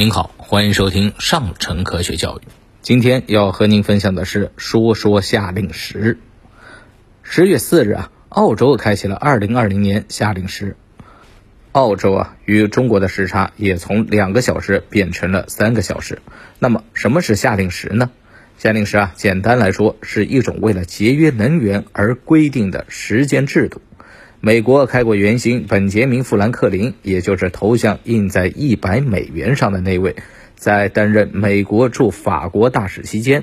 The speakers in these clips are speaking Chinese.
您好，欢迎收听上乘科学教育。今天要和您分享的是说说夏令时。十月四日啊，澳洲开启了二零二零年夏令时。澳洲啊，与中国的时差也从两个小时变成了三个小时。那么，什么是夏令时呢？夏令时啊，简单来说是一种为了节约能源而规定的时间制度。美国开国元勋本杰明·富兰克林，也就是头像印在一百美元上的那位，在担任美国驻法国大使期间，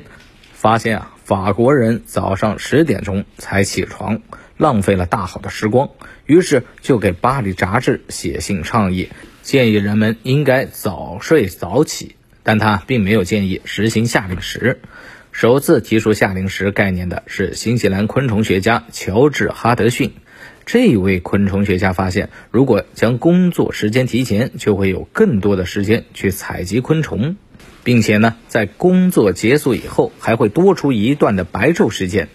发现啊，法国人早上十点钟才起床，浪费了大好的时光，于是就给《巴黎杂志》写信倡议，建议人们应该早睡早起。但他并没有建议实行夏令时。首次提出夏令时概念的是新西兰昆虫学家乔治·哈德逊。这位昆虫学家发现，如果将工作时间提前，就会有更多的时间去采集昆虫，并且呢，在工作结束以后，还会多出一段的白昼时间。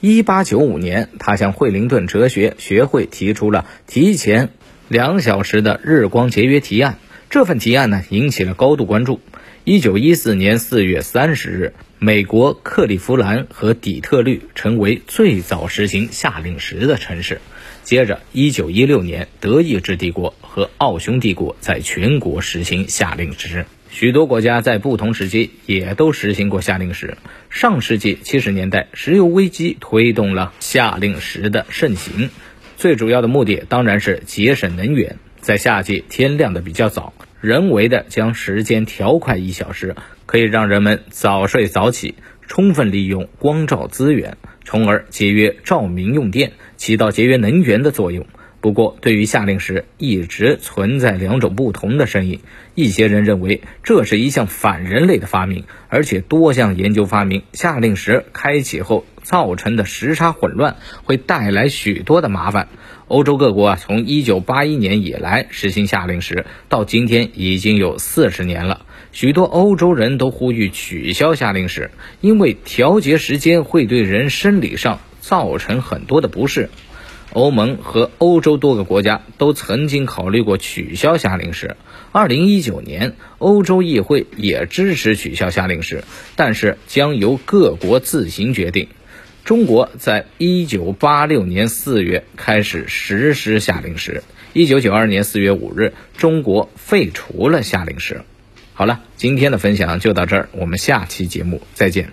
一八九五年，他向惠灵顿哲学学会提出了提前两小时的日光节约提案。这份提案呢，引起了高度关注。一九一四年四月三十日，美国克利夫兰和底特律成为最早实行夏令时的城市。接着，一九一六年，德意志帝国和奥匈帝国在全国实行夏令时。许多国家在不同时期也都实行过夏令时。上世纪七十年代，石油危机推动了夏令时的盛行。最主要的目的当然是节省能源。在夏季天亮的比较早，人为的将时间调快一小时，可以让人们早睡早起，充分利用光照资源。从而节约照明用电，起到节约能源的作用。不过，对于夏令时一直存在两种不同的声音。一些人认为这是一项反人类的发明，而且多项研究发明，夏令时开启后造成的时差混乱会带来许多的麻烦。欧洲各国啊，从1981年以来实行夏令时，到今天已经有四十年了。许多欧洲人都呼吁取消夏令时，因为调节时间会对人生理上造成很多的不适。欧盟和欧洲多个国家都曾经考虑过取消夏令时。二零一九年，欧洲议会也支持取消夏令时，但是将由各国自行决定。中国在一九八六年四月开始实施夏令时，一九九二年四月五日，中国废除了夏令时。好了，今天的分享就到这儿，我们下期节目再见。